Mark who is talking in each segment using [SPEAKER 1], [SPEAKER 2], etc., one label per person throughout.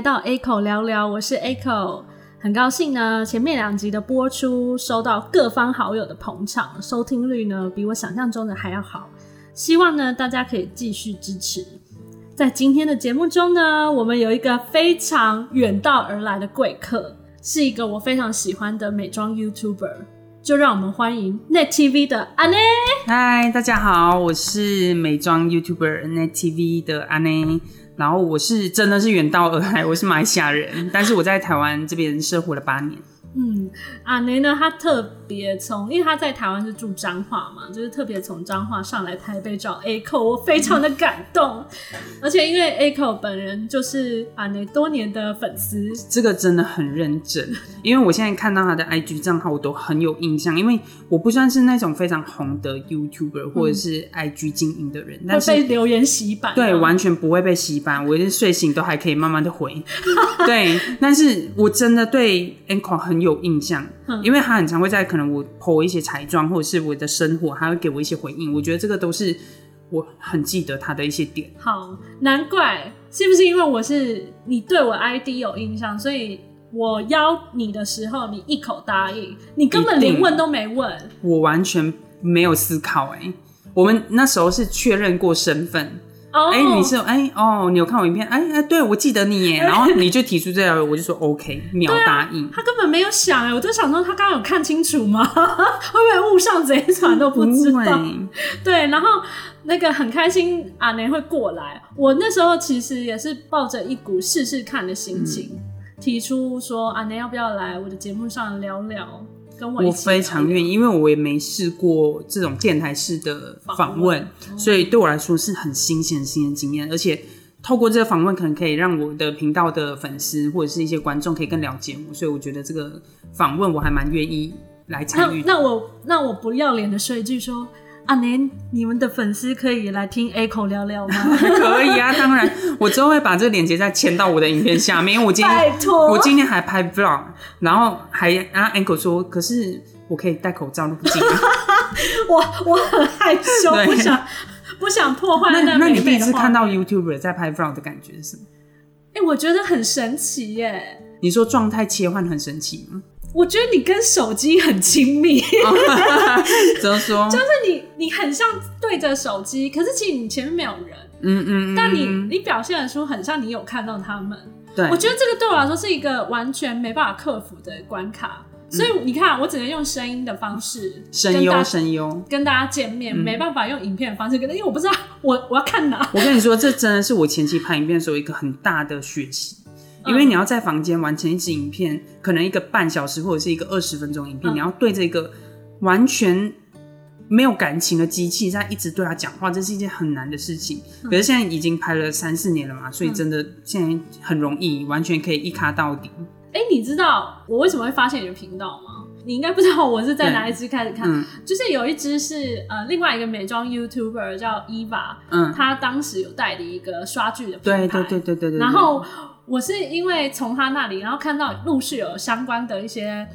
[SPEAKER 1] 来到 A 口聊聊，我是 A 口，很高兴呢。前面两集的播出，收到各方好友的捧场，收听率呢比我想象中的还要好。希望呢大家可以继续支持。在今天的节目中呢，我们有一个非常远道而来的贵客，是一个我非常喜欢的美妆 YouTuber，就让我们欢迎 Net TV 的阿内。
[SPEAKER 2] 嗨，大家好，我是美妆 YouTuber Net TV 的阿内。然后我是真的是远道而来，我是马来西亚人，但是我在台湾这边生活了八年。
[SPEAKER 1] 嗯，阿内呢，他特别从，因为他在台湾是住彰化嘛，就是特别从彰化上来台北找 A 扣，我非常的感动。而且因为 A 扣本人就是阿雷多年的粉丝，
[SPEAKER 2] 这个真的很认真。因为我现在看到他的 IG 账号，我都很有印象，因为我不算是那种非常红的 YouTuber 或者是 IG 经营的人，但是
[SPEAKER 1] 被留言洗版，
[SPEAKER 2] 对，完全不会被洗版，我睡醒都还可以慢慢的回。对，但是我真的对 a n k o 很。有印象，因为他很常会在可能我 po 一些彩妆或者是我的生活，他会给我一些回应。我觉得这个都是我很记得他的一些点。
[SPEAKER 1] 好，难怪是不是因为我是你对我 ID 有印象，所以我邀你的时候你一口答应，你根本连问都没问，
[SPEAKER 2] 我完全没有思考。哎，我们那时候是确认过身份。哎，你是哎哦，你有看我影片？哎哎，对我记得你耶，然后你就提出这条，我就说 OK，秒答应。
[SPEAKER 1] 他根本没有想哎，我就想说他刚刚有看清楚吗？会不会误上贼船都不知道？对，然后那个很开心阿年会过来，我那时候其实也是抱着一股试试看的心情，提出说阿年要不要来我的节目上聊聊。
[SPEAKER 2] 我非常愿意，因为我也没试过这种电台式的访问，所以对我来说是很新鲜、新鲜经验。而且透过这个访问，可能可以让我的频道的粉丝或者是一些观众可以更了解我，所以我觉得这个访问我还蛮愿意来参与。
[SPEAKER 1] 那我那我不要脸的说一句说。阿年，你们的粉丝可以来听口聊聊吗？
[SPEAKER 2] 可以啊，当然，我之后会把这个链接再签到我的影片下面。因为我今天，
[SPEAKER 1] 拜托，
[SPEAKER 2] 我今天还拍 vlog，然后还然后 Uncle 说，可是我可以戴口罩，不进。
[SPEAKER 1] 我我很害羞，不想不想破坏
[SPEAKER 2] 那那你第一次看到 YouTuber 在拍 vlog 的感觉是什么？
[SPEAKER 1] 哎，我觉得很神奇耶。
[SPEAKER 2] 你说状态切换很神奇吗？
[SPEAKER 1] 我觉得你跟手机很亲密，
[SPEAKER 2] 怎么说？
[SPEAKER 1] 就是你，你很像对着手机，可是其实你前面没有人，嗯嗯，但你你表现的出很像你有看到他们。
[SPEAKER 2] 对，
[SPEAKER 1] 我觉得这个对我来说是一个完全没办法克服的关卡，所以你看，我只能用声音的方式，
[SPEAKER 2] 声优声优。
[SPEAKER 1] 跟大家见面，没办法用影片的方式跟，因为我不知道我我要看哪。
[SPEAKER 2] 我跟你说，这真的是我前期拍影片的时候一个很大的学习。因为你要在房间完成一支影片，可能一个半小时或者是一个二十分钟影片，你要对这个完全没有感情的机器在一直对他讲话，这是一件很难的事情。可是现在已经拍了三四年了嘛，所以真的现在很容易，完全可以一卡到底。
[SPEAKER 1] 哎，你知道我为什么会发现你的频道吗？你应该不知道我是在哪一支开始看，就是有一支是呃另外一个美妆 YouTuber 叫 Eva，嗯，他当时有代理一个刷剧的品
[SPEAKER 2] 牌，对对对对对对，
[SPEAKER 1] 然后。我是因为从他那里，然后看到陆续有相关的一些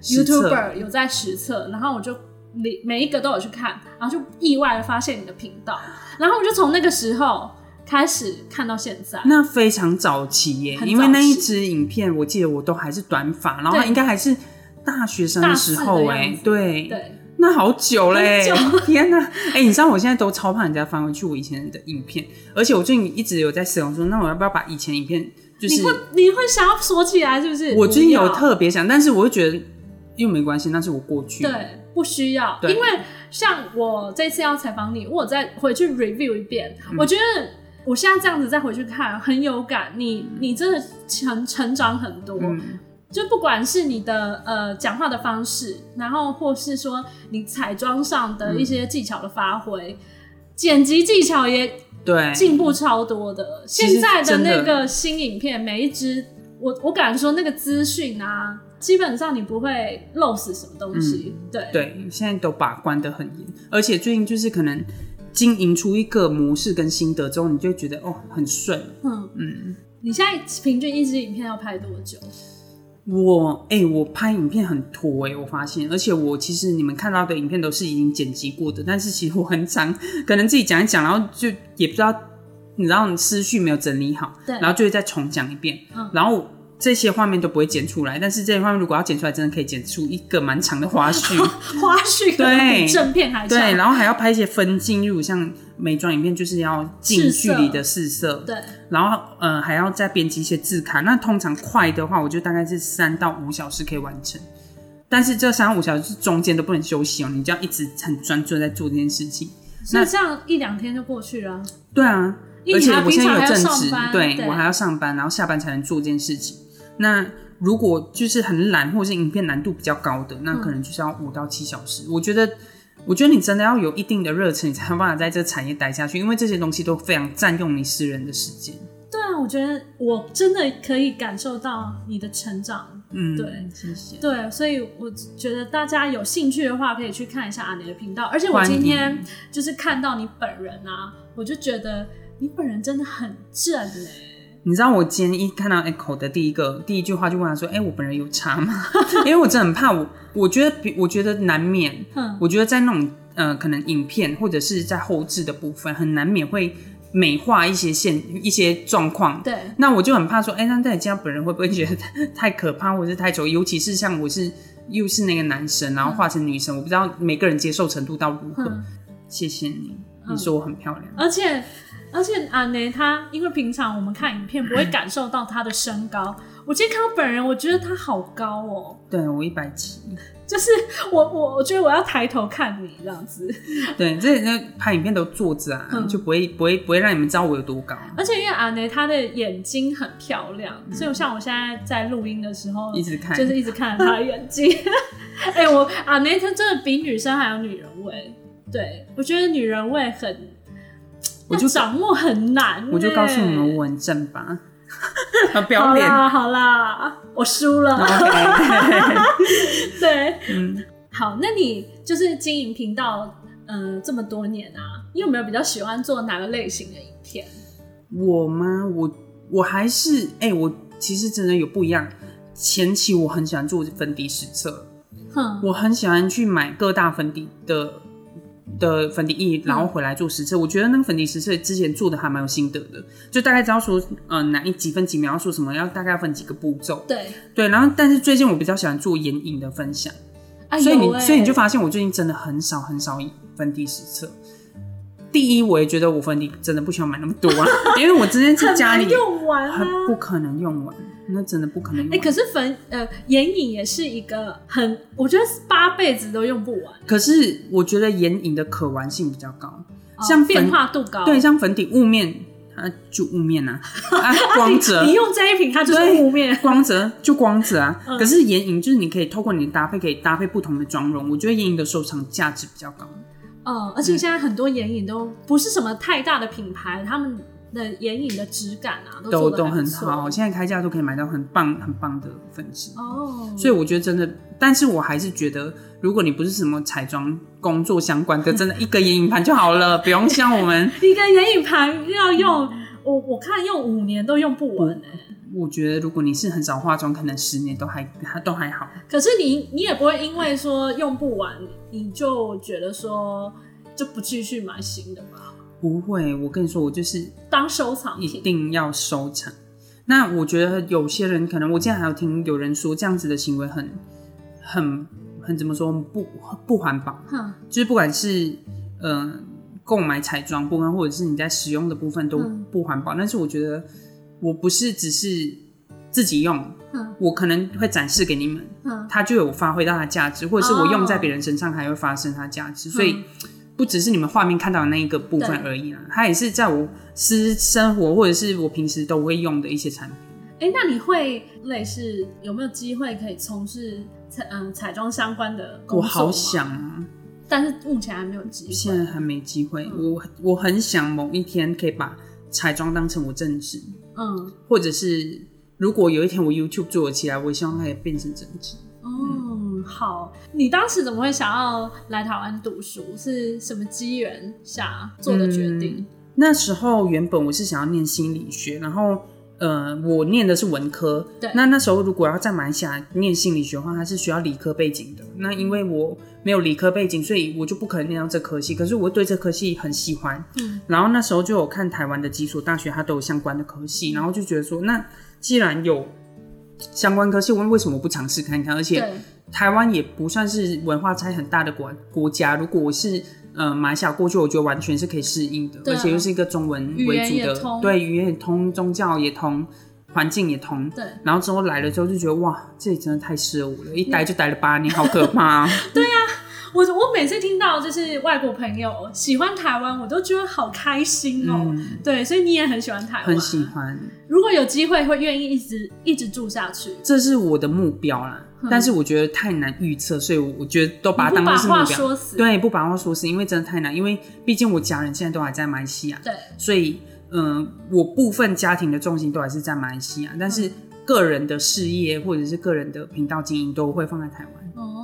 [SPEAKER 1] YouTuber 有在实测，然后我就每每一个都有去看，然后就意外的发现你的频道，然后我就从那个时候开始看到现在。
[SPEAKER 2] 那非常早期耶，因为那一支影片我记得我都还是短发，然后应该还是大学生的时候哎，对
[SPEAKER 1] 对，
[SPEAKER 2] 那好久嘞，天哪！哎，你知道我现在都超怕人家翻回去我以前的影片，而且我最近一直有在思考说，那我要不要把以前影片。
[SPEAKER 1] 你会你会想要锁起来是不是？
[SPEAKER 2] 我最近有特别想，但是我又觉得又没关系，那是我过去。
[SPEAKER 1] 对，不需要。因为像我这次要采访你，我再回去 review 一遍，我觉得我现在这样子再回去看很有感。你你真的成成长很多，就不管是你的呃讲话的方式，然后或是说你彩妆上的一些技巧的发挥，剪辑技巧也。
[SPEAKER 2] 对，
[SPEAKER 1] 进步超多的。现在的那个新影片，每一支，我我敢说那个资讯啊，基本上你不会漏死什么东西。对
[SPEAKER 2] 对，现在都把关的很严，而且最近就是可能经营出一个模式跟心得之后，你就觉得哦很顺。嗯
[SPEAKER 1] 嗯，你现在平均一支影片要拍多久？
[SPEAKER 2] 我哎，我拍影片很拖哎，我发现，而且我其实你们看到的影片都是已经剪辑过的，但是其实我很长，可能自己讲一讲，然后就也不知道你知道你思绪没有整理好，
[SPEAKER 1] 对
[SPEAKER 2] 然后就会再重讲一遍，
[SPEAKER 1] 嗯
[SPEAKER 2] 然后这些画面都不会剪出来，但是这些画面如果要剪出来，真的可以剪出一个蛮长的花絮。
[SPEAKER 1] 花絮
[SPEAKER 2] 对
[SPEAKER 1] 正片还长。
[SPEAKER 2] 对，然后还要拍一些分镜，例如像美妆影片，就是要近距离的试色，
[SPEAKER 1] 对
[SPEAKER 2] 然后呃还要再编辑一些字卡。那通常快的话，我就大概是三到五小时可以完成。但是这三五小时中间都不能休息哦，你就要一直很专注在做这件事情。
[SPEAKER 1] 所以这样一两天就过去了。
[SPEAKER 2] 对啊，而且我现在有正职
[SPEAKER 1] 对
[SPEAKER 2] 我还要上班，然后下班才能做这件事情。那如果就是很懒，或者是影片难度比较高的，那可能就是要五到七小时。我觉得，我觉得你真的要有一定的热忱，你才有办法在这个产业待下去，因为这些东西都非常占用你私人的时间。
[SPEAKER 1] 对啊，我觉得我真的可以感受到你的成长。
[SPEAKER 2] 嗯，
[SPEAKER 1] 对，
[SPEAKER 2] 谢谢。
[SPEAKER 1] 对，所以我觉得大家有兴趣的话，可以去看一下阿尼的频道。而且我今天就是看到你本人啊，我就觉得你本人真的很正哎、
[SPEAKER 2] 你知道我今天一看到 Echo 的第一个第一句话就问他说：“哎、我本人有差吗？” 因为我真的很怕我，我觉得比我觉得难免，
[SPEAKER 1] 嗯，
[SPEAKER 2] 我觉得在那种呃可能影片或者是在后置的部分，很难免会美化一些现一些状况。
[SPEAKER 1] 对，
[SPEAKER 2] 那我就很怕说，哎、那在家本人会不会觉得太 太可怕，或者是太丑？尤其是像我是又是那个男生，然后化成女生，我不知道每个人接受程度到如何。
[SPEAKER 1] 嗯
[SPEAKER 2] 谢谢你，你说我很漂亮。
[SPEAKER 1] 而且而且阿内他，因为平常我们看影片不会感受到他的身高，我今天看到本人，我觉得他好高哦。
[SPEAKER 2] 对我一百七，
[SPEAKER 1] 就是我我我觉得我要抬头看你这样子，
[SPEAKER 2] 对，这那拍影片都坐着啊，
[SPEAKER 1] 嗯
[SPEAKER 2] 就不会不会不会让你们知道我有多高，
[SPEAKER 1] 而且因为阿内她的眼睛很漂亮，所以像我现在在录音的时候，
[SPEAKER 2] 一直看。
[SPEAKER 1] 就是一直看着她的眼睛。哎、我阿内她真的比女生还有女人味，对我觉得女人味很，
[SPEAKER 2] 我就
[SPEAKER 1] 要 掌握很难、
[SPEAKER 2] 我就告诉你们，
[SPEAKER 1] 哎
[SPEAKER 2] 我很正吧，不要
[SPEAKER 1] 好
[SPEAKER 2] 脸。
[SPEAKER 1] 啦好啦，我输了。对，
[SPEAKER 2] 嗯，
[SPEAKER 1] 好，那你就是经营频道，呃，这么多年啊，你有没有比较喜欢做哪个类型的影片？
[SPEAKER 2] 我吗？我我还是哎、我其实真的有不一样。前期我很喜欢做粉底实测，
[SPEAKER 1] 哼，
[SPEAKER 2] 我很喜欢去买各大粉底的的粉底液，然后回来做实测。我觉得那个粉底实测之前做的还蛮有心得的，就大概知道说，呃，哪一几分几秒要说什么，要大概要分几个步骤。
[SPEAKER 1] 对，
[SPEAKER 2] 对，然后但是最近我比较喜欢做眼影的分享，
[SPEAKER 1] 啊，
[SPEAKER 2] 所以你、
[SPEAKER 1] 欸
[SPEAKER 2] 所以你就发现我最近真的很少很少粉底实测。第一，我也觉得我粉底真的不需要买那么多啊，因为我之前在家里
[SPEAKER 1] 用完
[SPEAKER 2] 很
[SPEAKER 1] 啊。
[SPEAKER 2] 不可能用完，那真的不可能
[SPEAKER 1] 哎、
[SPEAKER 2] 完。
[SPEAKER 1] 可是粉呃眼影也是一个很，我觉得八辈子都用不完，
[SPEAKER 2] 可是我觉得眼影的可玩性比较高，
[SPEAKER 1] 哦
[SPEAKER 2] 像
[SPEAKER 1] 变化度高。
[SPEAKER 2] 对，像粉底雾面，它就雾面啊，啊 光泽
[SPEAKER 1] 你用这一瓶，它就是
[SPEAKER 2] 对
[SPEAKER 1] 雾面。
[SPEAKER 2] 光泽就光泽啊。
[SPEAKER 1] 嗯
[SPEAKER 2] 可是眼影就是你可以透过你的搭配，可以搭配不同的妆容，我觉得眼影的收藏价值比较高。
[SPEAKER 1] 嗯，而且现在很多眼影都不是什么太大的品牌，他们的眼影的质感啊，都
[SPEAKER 2] 都都很好，现在开价都可以买到很棒很棒的粉质。
[SPEAKER 1] 哦。
[SPEAKER 2] 所以我觉得真的，但是我还是觉得，如果你不是什么彩妆工作相关的，真的一个眼影盘就好了，不用像我们。
[SPEAKER 1] 一个眼影盘要用，我我看用五年都用不完哎、
[SPEAKER 2] 我觉得如果你是很少化妆，可能十年都还都还好。
[SPEAKER 1] 可是你你也不会因为说用不完，你就觉得说就不继续买新的吧？
[SPEAKER 2] 不会，我跟你说，我就是
[SPEAKER 1] 当收藏
[SPEAKER 2] 一
[SPEAKER 1] 品。
[SPEAKER 2] 定要收藏。那我觉得有些人可能，我之前还有听有人说这样子的行为很很很怎么说不不环保，
[SPEAKER 1] 哼，
[SPEAKER 2] 就是不管是呃购买彩妆部分，或者是你在使用的部分都
[SPEAKER 1] 嗯
[SPEAKER 2] 不环保。但是我觉得我不是只是自己用，
[SPEAKER 1] 哼。
[SPEAKER 2] 我可能会展示给你们，
[SPEAKER 1] 哼，
[SPEAKER 2] 它就有发挥到它的价值，或者是我
[SPEAKER 1] 哦
[SPEAKER 2] 用在别人身上还会发生它的价值，所以
[SPEAKER 1] 嗯
[SPEAKER 2] 不只是你们画面看到的那一个部分而已啦，它也是在我私生活或者是我平时都会用的一些产品。
[SPEAKER 1] 哎、那你会类似有没有机会可以从事彩嗯彩妆相关的工作？
[SPEAKER 2] 我好，想啊，
[SPEAKER 1] 但是目前还没有机会。
[SPEAKER 2] 现在还没机会。
[SPEAKER 1] 嗯
[SPEAKER 2] 我我很想某一天可以把彩妆当成我正职，
[SPEAKER 1] 嗯，
[SPEAKER 2] 或者是如果有一天我 YouTube 做了起来，我希望它也变成正职。
[SPEAKER 1] 哦，好，你当时怎么会想要来台湾读书？是什么机缘下做的决定？
[SPEAKER 2] 那时候原本我是想要念心理学，然后呃，我念的是文科，
[SPEAKER 1] 对
[SPEAKER 2] 那那时候如果要在马来西亚念心理学的话，它是需要理科背景的。那因为我没有理科背景，所以我就不可能念到这科系。可是我对这科系很喜欢，
[SPEAKER 1] 嗯，
[SPEAKER 2] 然后那时候就有看台湾的几所大学，它都有相关的科系，然后就觉得说，那既然有相关科系，我为什么不尝试看看？而且，台湾也不算是文化差异很大的国国家，如果我是呃马来西亚过去，我觉得完全是可以适应的，而且又是一个中文
[SPEAKER 1] 语
[SPEAKER 2] 为主的，对，语言也通，宗教也通，环境也通。
[SPEAKER 1] 对，
[SPEAKER 2] 然后之后来了之后就觉得哇，这里真的太适合我了，一待就待了八年，好可怕、对啊。
[SPEAKER 1] 我我每次听到就是外国朋友喜欢台湾，我都觉得好开心哦。
[SPEAKER 2] 嗯，
[SPEAKER 1] 对，所以你也很喜欢台湾，
[SPEAKER 2] 很喜。欢，
[SPEAKER 1] 如果有机会，会愿意一直一直住下去。
[SPEAKER 2] 这是我的目标啦。
[SPEAKER 1] 嗯
[SPEAKER 2] 但是我觉得太难预测，所以我我觉得都把它当
[SPEAKER 1] 把话
[SPEAKER 2] 做是目标。
[SPEAKER 1] 说死，
[SPEAKER 2] 对，不把话说死，因为真的太难。因为毕竟我家人现在都还在马来西亚，
[SPEAKER 1] 对
[SPEAKER 2] 所以，嗯、我部分家庭的重心都还是在马来西亚，但是个人的事业或者是个人的频道经营都会放在台湾。
[SPEAKER 1] 哦，
[SPEAKER 2] 嗯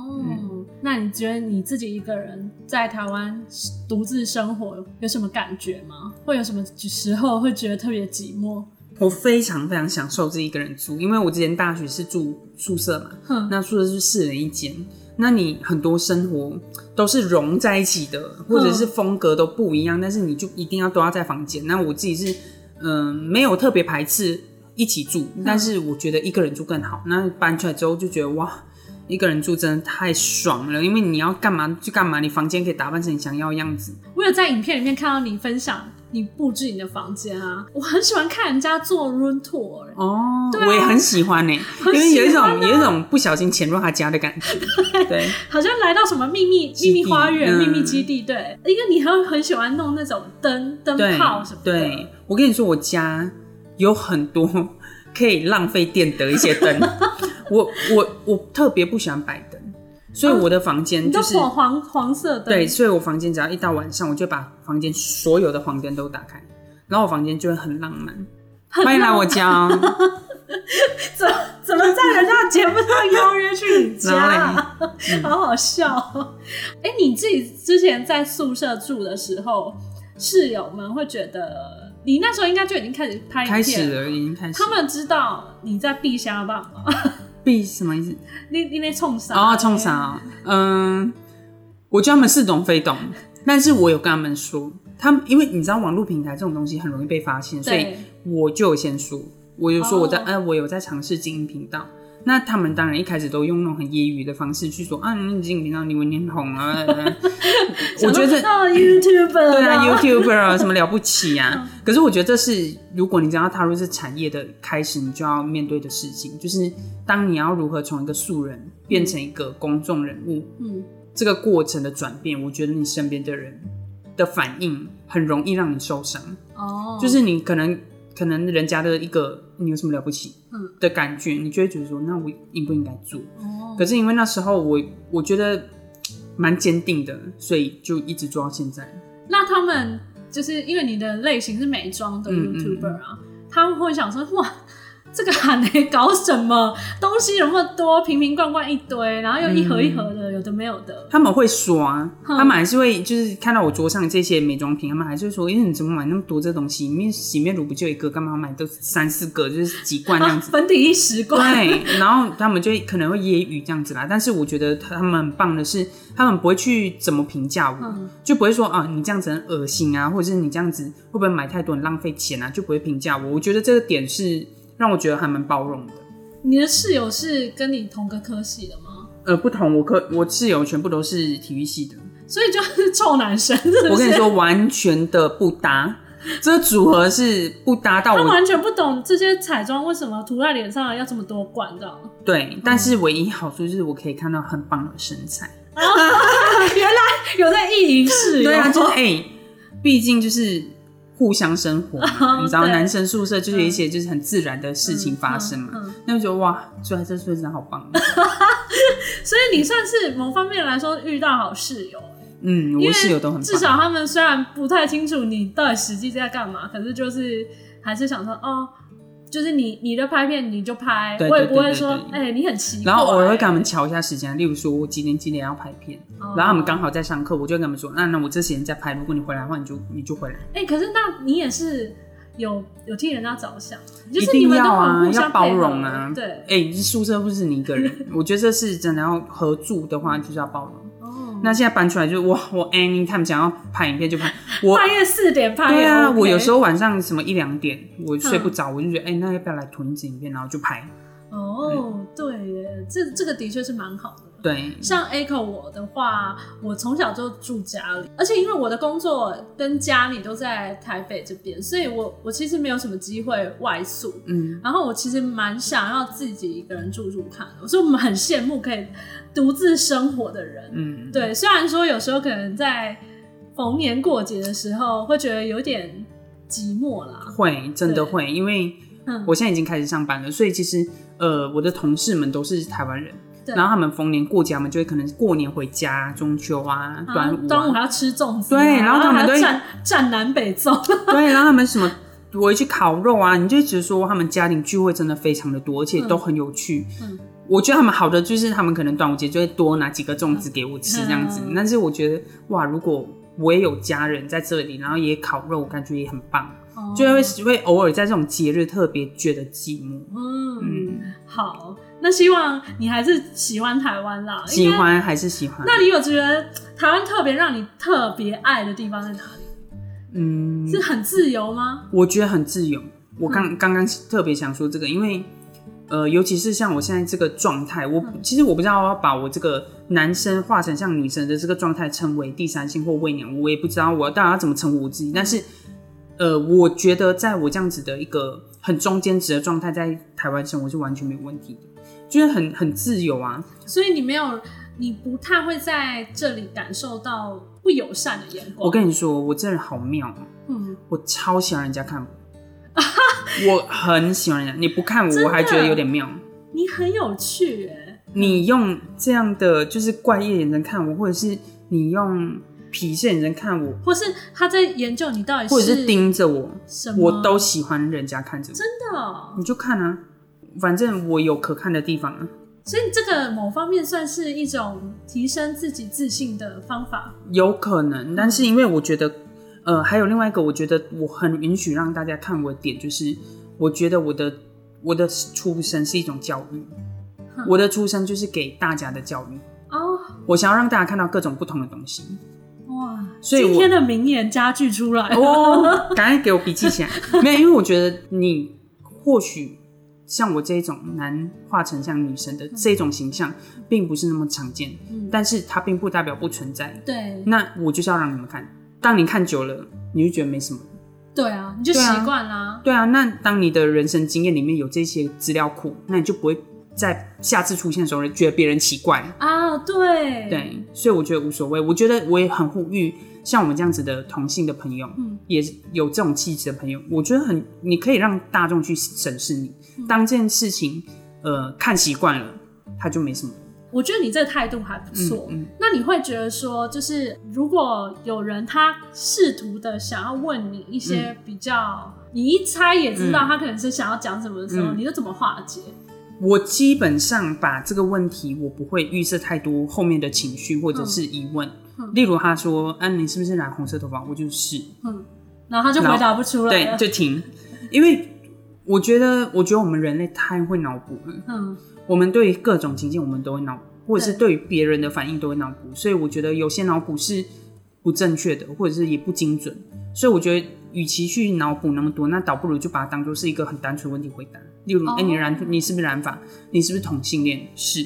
[SPEAKER 1] 那你觉得你自己一个人在台湾独自生活有什么感觉吗？会有什么时候会觉得特别寂寞？
[SPEAKER 2] 我非常非常享受自己一个人住，因为我之前大学是住宿舍嘛，
[SPEAKER 1] 哼，
[SPEAKER 2] 那宿舍是四人一间，那你很多生活都是融在一起的，或者是风格都不一样，但是你就一定要都要在房间。那我自己是嗯、没有特别排斥一起住，但是我觉得一个人住更好。那搬出来之后就觉得哇。一个人住真的太爽了，因为你要干嘛就干嘛，你房间可以打扮成你想要的样子。
[SPEAKER 1] 我有在影片里面看到你分享你布置你的房间啊，我很喜欢看人家做 room tour，
[SPEAKER 2] 哦，
[SPEAKER 1] 对啊。
[SPEAKER 2] 我也很喜欢呢、
[SPEAKER 1] 很
[SPEAKER 2] 因为有一种有一种不小心潜入他家的感觉。对，
[SPEAKER 1] 好像来到什么秘密秘密花园、
[SPEAKER 2] 嗯
[SPEAKER 1] 秘密基地，对，因为你很很喜欢弄那种灯灯泡什么的，
[SPEAKER 2] 对，我跟你说，我家有很多 可以浪费电的一些灯，我我我特别不喜欢摆灯，所以我的房间
[SPEAKER 1] 都
[SPEAKER 2] 就是、
[SPEAKER 1] 黄黄黄色灯，
[SPEAKER 2] 对，所以我房间只要一到晚上，我就把房间所有的黄灯都打开，然后我房间就会很浪漫。欢迎来我家哦，
[SPEAKER 1] 怎怎么在人家的节目上邀约去你家、啊？
[SPEAKER 2] 嗯
[SPEAKER 1] 好好笑、哦！哎、你自己之前在宿舍住的时候，室友们会觉得你那时候应该就已经开始拍影
[SPEAKER 2] 开
[SPEAKER 1] 片
[SPEAKER 2] 始了，已经开始。
[SPEAKER 1] 他们知道你在避瞎棒吗？
[SPEAKER 2] 避什么意思？
[SPEAKER 1] 你你那冲啥？
[SPEAKER 2] 哦，冲啥、哦？嗯，我觉得他们似懂非懂，但是我有跟他们说，他们因为你知道网络平台这种东西很容易被发现，所以，我就有先说，我就说我在，
[SPEAKER 1] 哦
[SPEAKER 2] 呃，我有在尝试经营频道。那他们当然一开始都用那种很业余的方式去说啊，你经营频道，你文念红了。呃 我觉得对啊，YouTuber 啊，什么了不起
[SPEAKER 1] 嗯
[SPEAKER 2] 啊？可是我觉得这是如果你真要踏入这产业的开始，你就要面对的事情，就是当你要如何从一个素人变成一个公众人物，
[SPEAKER 1] 嗯，
[SPEAKER 2] 这个过程的转变，我觉得你身边的人的反应很容易让你受伤。
[SPEAKER 1] 哦，
[SPEAKER 2] 就是你可能可能人家的一个你有什么了不起
[SPEAKER 1] 嗯
[SPEAKER 2] 的感觉，你就会觉得说，那我应不应该做？
[SPEAKER 1] 哦，
[SPEAKER 2] 可是因为那时候我我觉得蛮坚定的，所以就一直做到现在。
[SPEAKER 1] 那他们就是因为你的类型是美妆的 YouTuber 啊，他们会想说哇。这个喊雷搞什么东西有那么多，瓶瓶罐罐一堆，然后又一盒一盒的，有的没有的。
[SPEAKER 2] 他们会刷，他们还是会就是看到我桌上这些美妆品，他们还是会说：“哎、你怎么买那么多这东西？里面洗面乳不就一个，干嘛买都三四个，就是几罐这样
[SPEAKER 1] 啊，
[SPEAKER 2] 子。
[SPEAKER 1] 粉底一十罐，
[SPEAKER 2] 对，然后他们就可能会揶揄这样子啦，但是我觉得他们很棒的是，他们不会去怎么评价我，
[SPEAKER 1] 嗯
[SPEAKER 2] 就不会说啊你这样子很恶心啊，或者是你这样子会不会买太多很浪费钱啊，就不会评价我。我觉得这个点是让我觉得还蛮包容的。
[SPEAKER 1] 你的室友是跟你同个科系的吗？
[SPEAKER 2] 呃，不同，我科我室友全部都是体育系的，
[SPEAKER 1] 所以就是臭男生，是是
[SPEAKER 2] 我跟你说，完全的不搭，这个组合是不搭到我
[SPEAKER 1] 他完全不懂这些彩妆为什么涂在脸上要这么多罐，知道吗？
[SPEAKER 2] 对，但是唯一好处就是我可以看到很棒的身材。
[SPEAKER 1] 原来有在意淫室友，
[SPEAKER 2] 对啊，就是哎、毕竟就是互相生活嘛，你知道，男生宿舍就是一些就是很自然的事情发生嘛，那就觉得哇，住在这宿舍真好棒。
[SPEAKER 1] 所以你算是某方面来说遇到好室友。
[SPEAKER 2] 嗯，我室友都很。
[SPEAKER 1] 至少他们虽然不太清楚你到底实际在干嘛，可是就是还是想说哦，就是你你的拍片你就拍，
[SPEAKER 2] 对
[SPEAKER 1] 我也不会说
[SPEAKER 2] 对
[SPEAKER 1] 哎、你很奇怪。
[SPEAKER 2] 然后偶尔会跟他们瞧一下时间，例如说我几点几点要拍片，
[SPEAKER 1] 哦
[SPEAKER 2] 然后他们刚好在上课，我就跟他们说，那那我这时间在拍，如果你回来的话，你就你就回来。
[SPEAKER 1] 哎、可是那你也是有有替人家着想，就是你们都
[SPEAKER 2] 要啊
[SPEAKER 1] 很互相
[SPEAKER 2] 要包容啊
[SPEAKER 1] 对，
[SPEAKER 2] 哎、宿舍不是你一个人，我觉得这是真的要合住的话，就是要包容。
[SPEAKER 1] 哦，
[SPEAKER 2] 那现在搬出来就是哇，我 anytime 想要拍影片就拍，我
[SPEAKER 1] 半夜四点拍，
[SPEAKER 2] 对啊
[SPEAKER 1] ，OK
[SPEAKER 2] 我有时候晚上什么一两点我睡不
[SPEAKER 1] 嗯
[SPEAKER 2] 着，我就觉得哎、那要不要来囤一支影片，然后就拍。
[SPEAKER 1] 哦，对耶，这这个的确是蛮好的。
[SPEAKER 2] 对，
[SPEAKER 1] 像 Echo 我的话，我从小就住家里，而且因为我的工作跟家里都在台北这边，所以我我其实没有什么机会外宿。
[SPEAKER 2] 嗯，
[SPEAKER 1] 然后我其实蛮想要自己一个人住住看的，所以我们很羡慕可以独自生活的人。
[SPEAKER 2] 嗯，
[SPEAKER 1] 对，虽然说有时候可能在逢年过节的时候会觉得有点寂寞啦。
[SPEAKER 2] 会真的
[SPEAKER 1] 对
[SPEAKER 2] 会，因为
[SPEAKER 1] 嗯
[SPEAKER 2] 我现在已经开始上班了，所以其实呃，我的同事们都是台湾人，然后他们逢年过节，他们就会可能过年回家，中秋啊、
[SPEAKER 1] 啊
[SPEAKER 2] 端午、啊，
[SPEAKER 1] 端午还要吃粽子啊、
[SPEAKER 2] 对然后他们都会
[SPEAKER 1] 还要站站南北粽，
[SPEAKER 2] 对，然后他们什么回去烤肉啊，你就会觉得说他们家庭聚会真的非常的多，而且都很有趣。
[SPEAKER 1] 嗯
[SPEAKER 2] 我觉得他们好的就是他们可能端午节就会多拿几个粽子给我吃这样子，
[SPEAKER 1] 嗯
[SPEAKER 2] 但是我觉得哇，如果我也有家人在这里，然后也烤肉，感觉也很棒，
[SPEAKER 1] 哦
[SPEAKER 2] 就会会偶尔在这种节日特别觉得寂寞。
[SPEAKER 1] 嗯
[SPEAKER 2] 嗯，
[SPEAKER 1] 好，那希望你还是喜欢台湾啦。
[SPEAKER 2] 喜。欢还是喜欢？
[SPEAKER 1] 那你有觉得台湾特别让你特别爱的地方在哪里？
[SPEAKER 2] 嗯，
[SPEAKER 1] 是很自由吗？
[SPEAKER 2] 我觉得很自由。我
[SPEAKER 1] 嗯
[SPEAKER 2] 刚刚刚特别想说这个，因为呃，尤其是像我现在这个状态，我
[SPEAKER 1] 嗯
[SPEAKER 2] 其实我不知道要把我这个男生化成像女生的这个状态称为第三性或伪娘，我也不知道我到底要怎么称呼我自己。但是呃，我觉得在我这样子的一个很中间值的状态，在台湾生活是完全没有问题的，就是很很自由啊。
[SPEAKER 1] 所以你没有，你不太会在这里感受到不友善的眼光。
[SPEAKER 2] 我跟你说，我这人好妙哦，
[SPEAKER 1] 嗯，
[SPEAKER 2] 我超喜欢人家看我。我很喜欢人家，你不看我，我还觉得有点妙。
[SPEAKER 1] 你很有趣哎。
[SPEAKER 2] 你用这样的就是怪异的眼神看我，或者是你用鄙视眼神看我，
[SPEAKER 1] 或是他在研究你到底
[SPEAKER 2] 或者是盯着我，
[SPEAKER 1] 什么，
[SPEAKER 2] 我都喜欢人家看着我。
[SPEAKER 1] 真的哦、
[SPEAKER 2] 你就看啊，反正我有可看的地方啊。
[SPEAKER 1] 所以这个某方面算是一种提升自己自信的方法。
[SPEAKER 2] 有可能，但是因为我觉得，呃，还有另外一个，我觉得我很允许让大家看我的点，就是我觉得我的我的出生是一种教育，
[SPEAKER 1] 哼
[SPEAKER 2] 我的出生就是给大家的教育，
[SPEAKER 1] 哦，
[SPEAKER 2] 我想要让大家看到各种不同的东西。
[SPEAKER 1] 哇！
[SPEAKER 2] 所以
[SPEAKER 1] 今天的名言佳句出来了
[SPEAKER 2] 哦，赶快给我笔记起来。没有，因为我觉得你或许像我这种男化成像女生的这种形象，并不是那么常见，
[SPEAKER 1] 嗯
[SPEAKER 2] 但是它并不代表不存在。
[SPEAKER 1] 对
[SPEAKER 2] 那我就是要让你们看，当你看久了，你就觉得没什么。
[SPEAKER 1] 对啊，你就习惯啦。
[SPEAKER 2] 对啊，那当你的人生经验里面有这些资料库，那你就不会在下次出现的时候觉得别人奇怪。
[SPEAKER 1] 啊，对
[SPEAKER 2] 对，所以我觉得无所谓。我觉得我也很呼吁，像我们这样子的同性的朋友，
[SPEAKER 1] 嗯
[SPEAKER 2] 也有这种气质的朋友，我觉得很，你可以让大众去审视你。
[SPEAKER 1] 嗯
[SPEAKER 2] 当这件事情，呃，看习惯了，他就没什么。
[SPEAKER 1] 我觉得你这个态度还不错。
[SPEAKER 2] 嗯嗯
[SPEAKER 1] 那你会觉得说，就是如果有人他试图的想要问你一些比较，你一猜也知道
[SPEAKER 2] 嗯
[SPEAKER 1] 他可能是想要讲什么的时候，
[SPEAKER 2] 嗯
[SPEAKER 1] 你就怎么化解？
[SPEAKER 2] 我基本上把这个问题，我不会预设太多后面的情绪或者是疑问。
[SPEAKER 1] 嗯
[SPEAKER 2] 例如他说：“啊，你是不是染红色头发？”我就是，
[SPEAKER 1] 嗯，然后他就回答不出来
[SPEAKER 2] 对，就停。因为我觉得，我觉得我们人类太会脑补了。
[SPEAKER 1] 嗯
[SPEAKER 2] 我们对于各种情境，我们都会脑补，或者是
[SPEAKER 1] 对
[SPEAKER 2] 对于别人的反应都会脑补，所以我觉得有些脑补是不正确的，或者是也不精准。所以我觉得，与其去脑补那么多，那倒不如就把它当做是一个很单纯问题回答。例如，哎、
[SPEAKER 1] 哦
[SPEAKER 2] 你染，你是不是染发？你是不是同性恋？是。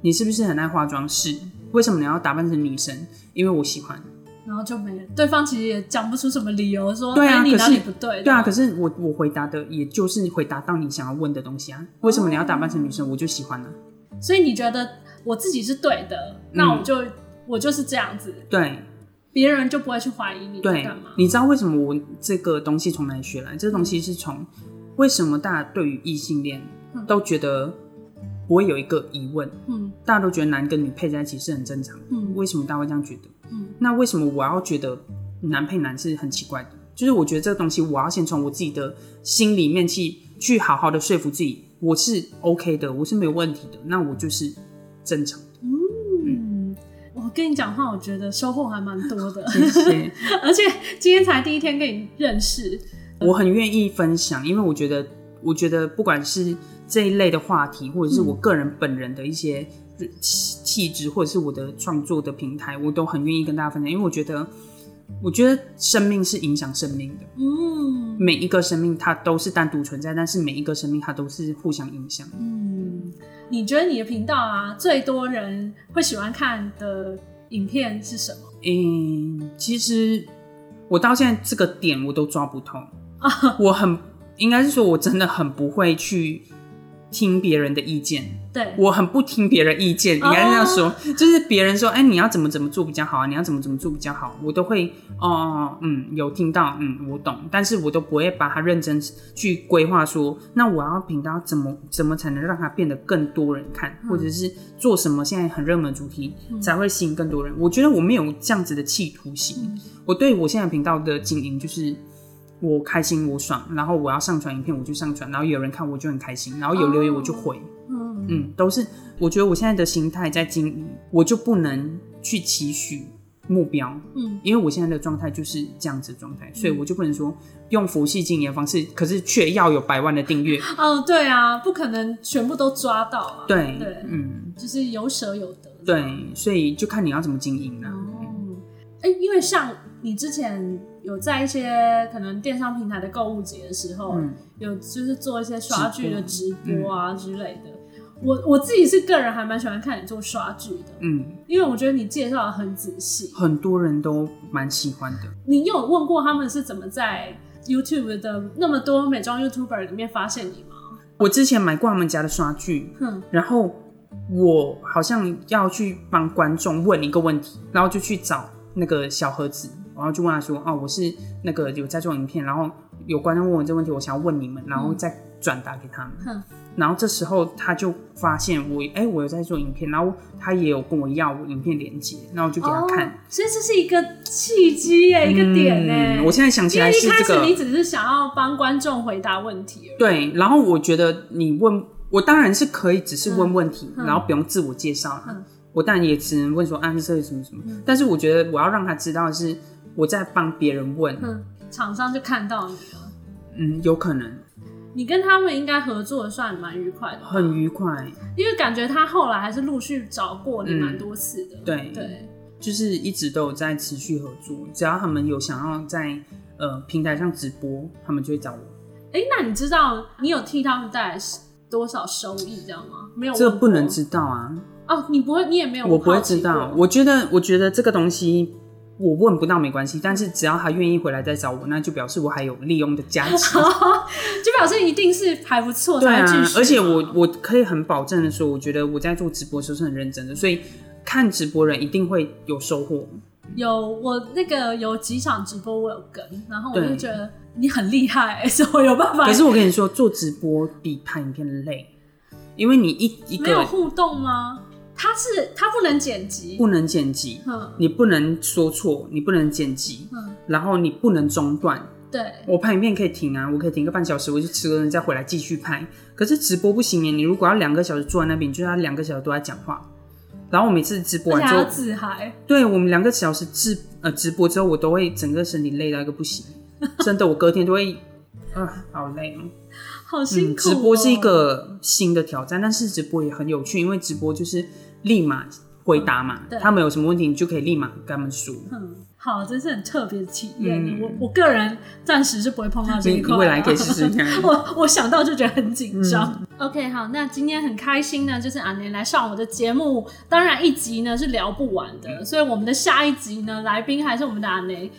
[SPEAKER 2] 你是不是很爱化妆？是。为什么你要打扮成女生？因为我喜欢。
[SPEAKER 1] 然后就没了。对方其实也讲不出什么理由说，
[SPEAKER 2] 对啊
[SPEAKER 1] 你哪里不对？
[SPEAKER 2] 对啊，可是我我回答的也就是回答到你想要问的东西啊。为什么你要打扮成女生？我就喜欢啊。
[SPEAKER 1] 所以你觉得我自己是对的，
[SPEAKER 2] 嗯
[SPEAKER 1] 那我就、我就是这样子，
[SPEAKER 2] 对，
[SPEAKER 1] 别人就不会去怀疑你在
[SPEAKER 2] 对，。你知道为什么我这个东西从哪里学来？这个东西是从为什么大家对于异性恋
[SPEAKER 1] 嗯
[SPEAKER 2] 都觉得不会有一个疑问，
[SPEAKER 1] 嗯
[SPEAKER 2] 大家都觉得男跟女配在一起是很正常的。
[SPEAKER 1] 嗯
[SPEAKER 2] 为什么大家会这样觉得？
[SPEAKER 1] 嗯
[SPEAKER 2] 那为什么我要觉得男配男是很奇怪的？就是我觉得这个东西，我要先从我自己的心里面去去好好的说服自己，我是 OK 的，我是没有问题的，那我就是正常的。
[SPEAKER 1] 嗯，我跟你讲话，我觉得收获还蛮多的，
[SPEAKER 2] 谢谢。
[SPEAKER 1] 而且今天才第一天跟你认识，
[SPEAKER 2] 我很愿意分享，因为我觉得，我觉得不管是这一类的话题，或者是我个人本人的一些气气质，或者是我的创作的平台，我都很愿意跟大家分享，因为我觉得，我觉得生命是影响生命的，
[SPEAKER 1] 嗯。
[SPEAKER 2] 每一个生命它都是单独存在，但是每一个生命它都是互相影响。
[SPEAKER 1] 嗯，你觉得你的频道啊，最多人会喜欢看的影片是什么？
[SPEAKER 2] 嗯，其实我到现在这个点我都抓不透，我很应该是说我真的很不会去听别人的意见，
[SPEAKER 1] 对，
[SPEAKER 2] 我很不听别人意见，应该这样说，就是别人说，哎、你要怎么怎么做比较好啊？你要怎么怎么做比较好？我都会，哦，嗯，有听到，嗯，我懂，但是我都不会把它认真去规划说，那我要频道怎么怎么才能让它变得更多人看，或者是做什么现在很热门主题才会吸引更多人？我觉得我没有这样子的企图心，我对我现在频道的经营就是。我开心，我爽，然后我要上传影片我就上传，然后有人看我就很开心，然后有留言我就回，
[SPEAKER 1] 嗯。
[SPEAKER 2] 嗯，都是我觉得我现在的心态在经营，我就不能去期许目标，
[SPEAKER 1] 嗯，
[SPEAKER 2] 因为我现在的状态就是这样子的状态，所以我就不能说用佛系经营的方式，可是却要有百万的订阅，
[SPEAKER 1] 哦，对啊，不可能全部都抓到啊，
[SPEAKER 2] 对，
[SPEAKER 1] 对，
[SPEAKER 2] 嗯，
[SPEAKER 1] 就是有舍有得，
[SPEAKER 2] 对，所以就看你要怎么经营了、
[SPEAKER 1] 哦，哎、因为像你之前有在一些可能电商平台的购物节的时候，
[SPEAKER 2] 嗯
[SPEAKER 1] 有就是做一些刷剧的直
[SPEAKER 2] 直
[SPEAKER 1] 播啊之类的。我我自己是个人还蛮喜欢看你做刷剧的，
[SPEAKER 2] 嗯，
[SPEAKER 1] 因为我觉得你介绍的很仔细。
[SPEAKER 2] 很多人都蛮喜欢的，
[SPEAKER 1] 你有问过他们是怎么在 YouTube 的那么多美妆 YouTuber 里面发现你吗？
[SPEAKER 2] 我之前买过他们家的刷剧，
[SPEAKER 1] 哼，
[SPEAKER 2] 然后我好像要去帮观众问一个问题，然后就去找那个小盒子，然后就问他说：“哦，我是那个有在做影片，然后有观众问我这个问题，我想要问你们，然后再转达给他们。
[SPEAKER 1] 哼
[SPEAKER 2] 然后这时候他就发现我，哎、我有在做影片，然后他也有跟我要我影片连接，然后我就给他看。
[SPEAKER 1] 哦，所以这是一个契机耶，一个点哎、
[SPEAKER 2] 嗯，我现在想起来是这个，
[SPEAKER 1] 你只是想要帮观众回答问题。
[SPEAKER 2] 对。然后我觉得你问我当然是可以，只是问问题，
[SPEAKER 1] 嗯
[SPEAKER 2] 然后不用自我介绍了。
[SPEAKER 1] 嗯
[SPEAKER 2] 我当然也只能问说啊，这是什么什么。但是我觉得我要让他知道的是我在帮别人问，
[SPEAKER 1] 嗯，厂商就看到你了。
[SPEAKER 2] 嗯，有可能
[SPEAKER 1] 你跟他们应该合作的算蛮愉快的，
[SPEAKER 2] 很愉快，
[SPEAKER 1] 因为感觉他后来还是陆续找过你
[SPEAKER 2] 嗯
[SPEAKER 1] 蛮多次的。
[SPEAKER 2] 对
[SPEAKER 1] 对，
[SPEAKER 2] 就是一直都有在持续合作。只要他们有想要在呃平台上直播，他们就会找我。
[SPEAKER 1] 哎、那你知道你有替他们带来多少收益这样吗？没有，
[SPEAKER 2] 这不能知道啊，
[SPEAKER 1] 哦，你不会，你也没有，
[SPEAKER 2] 我不会知道。我觉得，我觉得这个东西我问不到没关系，但是只要他愿意回来再找我，那就表示我还有利用的价值。
[SPEAKER 1] 就表示一定是还不错
[SPEAKER 2] 对啊而且我我可以很保证的说，我觉得我在做直播的时候是很认真的，所以看直播人一定会有收获。
[SPEAKER 1] 有我那个有几场直播我有跟，然后我就觉得你很厉害、所以我有办法。
[SPEAKER 2] 可是我跟你说，做直播比拍影片累，因为你一一个
[SPEAKER 1] 没有互动吗？他是他不能剪辑，
[SPEAKER 2] 不能剪辑，
[SPEAKER 1] 嗯
[SPEAKER 2] 你不能说错，你不能剪辑，
[SPEAKER 1] 嗯，
[SPEAKER 2] 然后你不能中断。
[SPEAKER 1] 对，
[SPEAKER 2] 我拍影片可以停啊，我可以停个半小时，我去吃个东西再回来继续拍。可是直播不行耶，你如果要两个小时坐在那边，你就要两个小时都在讲话。然后我每次直播完之后，
[SPEAKER 1] 自嗨，
[SPEAKER 2] 对我们两个小时直呃直播之后，我都会整个身体累到一个不行，真的，我隔天都会啊、好累哦。嗯，
[SPEAKER 1] 好辛苦、哦
[SPEAKER 2] 直播是一，个新的挑战，但是直播也很有趣，因为直播就是立马回答嘛，
[SPEAKER 1] 对
[SPEAKER 2] 他们有什么问题，你就可以立马跟他们说。
[SPEAKER 1] 嗯，好，真是很特别的体验。
[SPEAKER 2] 嗯
[SPEAKER 1] 我我个人暂时是不会碰到这
[SPEAKER 2] 你
[SPEAKER 1] 一块啊，
[SPEAKER 2] 你未来可以试试看。
[SPEAKER 1] 我我想到就觉得很紧张。
[SPEAKER 2] 嗯
[SPEAKER 1] OK，好，那今天很开心呢，就是阿年来上我的节目。当然一集呢是聊不完的，所以我们的下一集呢，来宾还是我们的阿雷。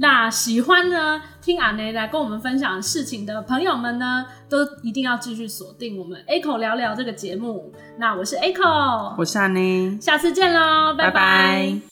[SPEAKER 1] 那喜欢呢听阿内来跟我们分享事情的朋友们呢，都一定要继续锁定我们口聊聊这个节目。那我是 Echo，，
[SPEAKER 2] 我是阿内，
[SPEAKER 1] 下次见喽，拜。
[SPEAKER 2] 拜拜